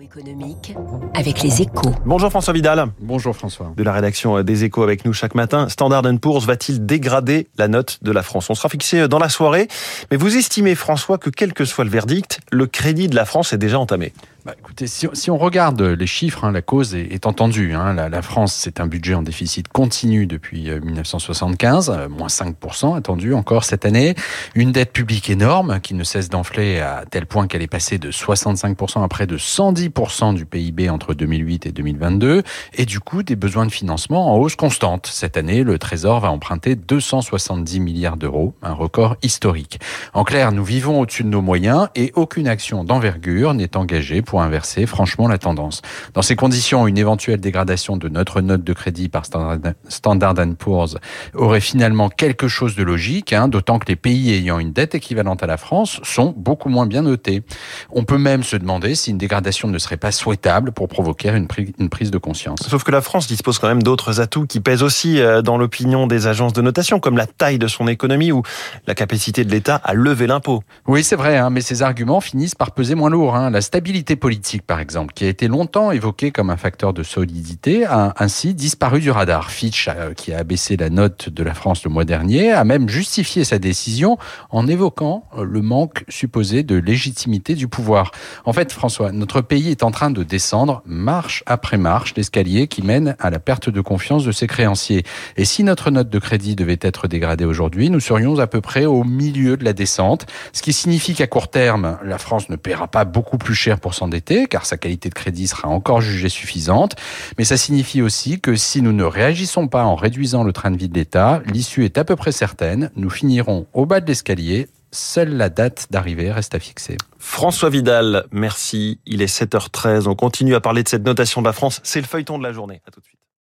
économique avec les échos. Bonjour François Vidal. Bonjour François. De la rédaction des échos avec nous chaque matin. Standard Poor's va-t-il dégrader la note de la France? On sera fixé dans la soirée. Mais vous estimez François que quel que soit le verdict, le crédit de la France est déjà entamé? Bah, écoutez, si, si, on regarde les chiffres, hein, la cause est, est entendue. Hein. La, la, France, c'est un budget en déficit continu depuis 1975, euh, euh, moins 5% attendu encore cette année. Une dette publique énorme qui ne cesse d'enfler à tel point qu'elle est passée de 65% à près de 110% du PIB entre 2008 et 2022. Et du coup, des besoins de financement en hausse constante. Cette année, le Trésor va emprunter 270 milliards d'euros, un record historique. En clair, nous vivons au-dessus de nos moyens et aucune action d'envergure n'est engagée pour inverser franchement la tendance. Dans ces conditions, une éventuelle dégradation de notre note de crédit par Standard Poor's aurait finalement quelque chose de logique, hein, d'autant que les pays ayant une dette équivalente à la France sont beaucoup moins bien notés. On peut même se demander si une dégradation ne serait pas souhaitable pour provoquer une, une prise de conscience. Sauf que la France dispose quand même d'autres atouts qui pèsent aussi euh, dans l'opinion des agences de notation, comme la taille de son économie ou la capacité de l'État à lever l'impôt. Oui, c'est vrai, hein, mais ces arguments finissent par peser moins lourd. Hein. La stabilité politique, par exemple, qui a été longtemps évoqué comme un facteur de solidité, a ainsi disparu du radar. Fitch, euh, qui a abaissé la note de la France le mois dernier, a même justifié sa décision en évoquant euh, le manque supposé de légitimité du pouvoir. En fait, François, notre pays est en train de descendre marche après marche l'escalier qui mène à la perte de confiance de ses créanciers. Et si notre note de crédit devait être dégradée aujourd'hui, nous serions à peu près au milieu de la descente, ce qui signifie qu'à court terme, la France ne paiera pas beaucoup plus cher pour car sa qualité de crédit sera encore jugée suffisante. Mais ça signifie aussi que si nous ne réagissons pas en réduisant le train de vie de l'État, l'issue est à peu près certaine. Nous finirons au bas de l'escalier. Seule la date d'arrivée reste à fixer. François Vidal, merci. Il est 7h13. On continue à parler de cette notation de la France. C'est le feuilleton de la journée. À tout de suite.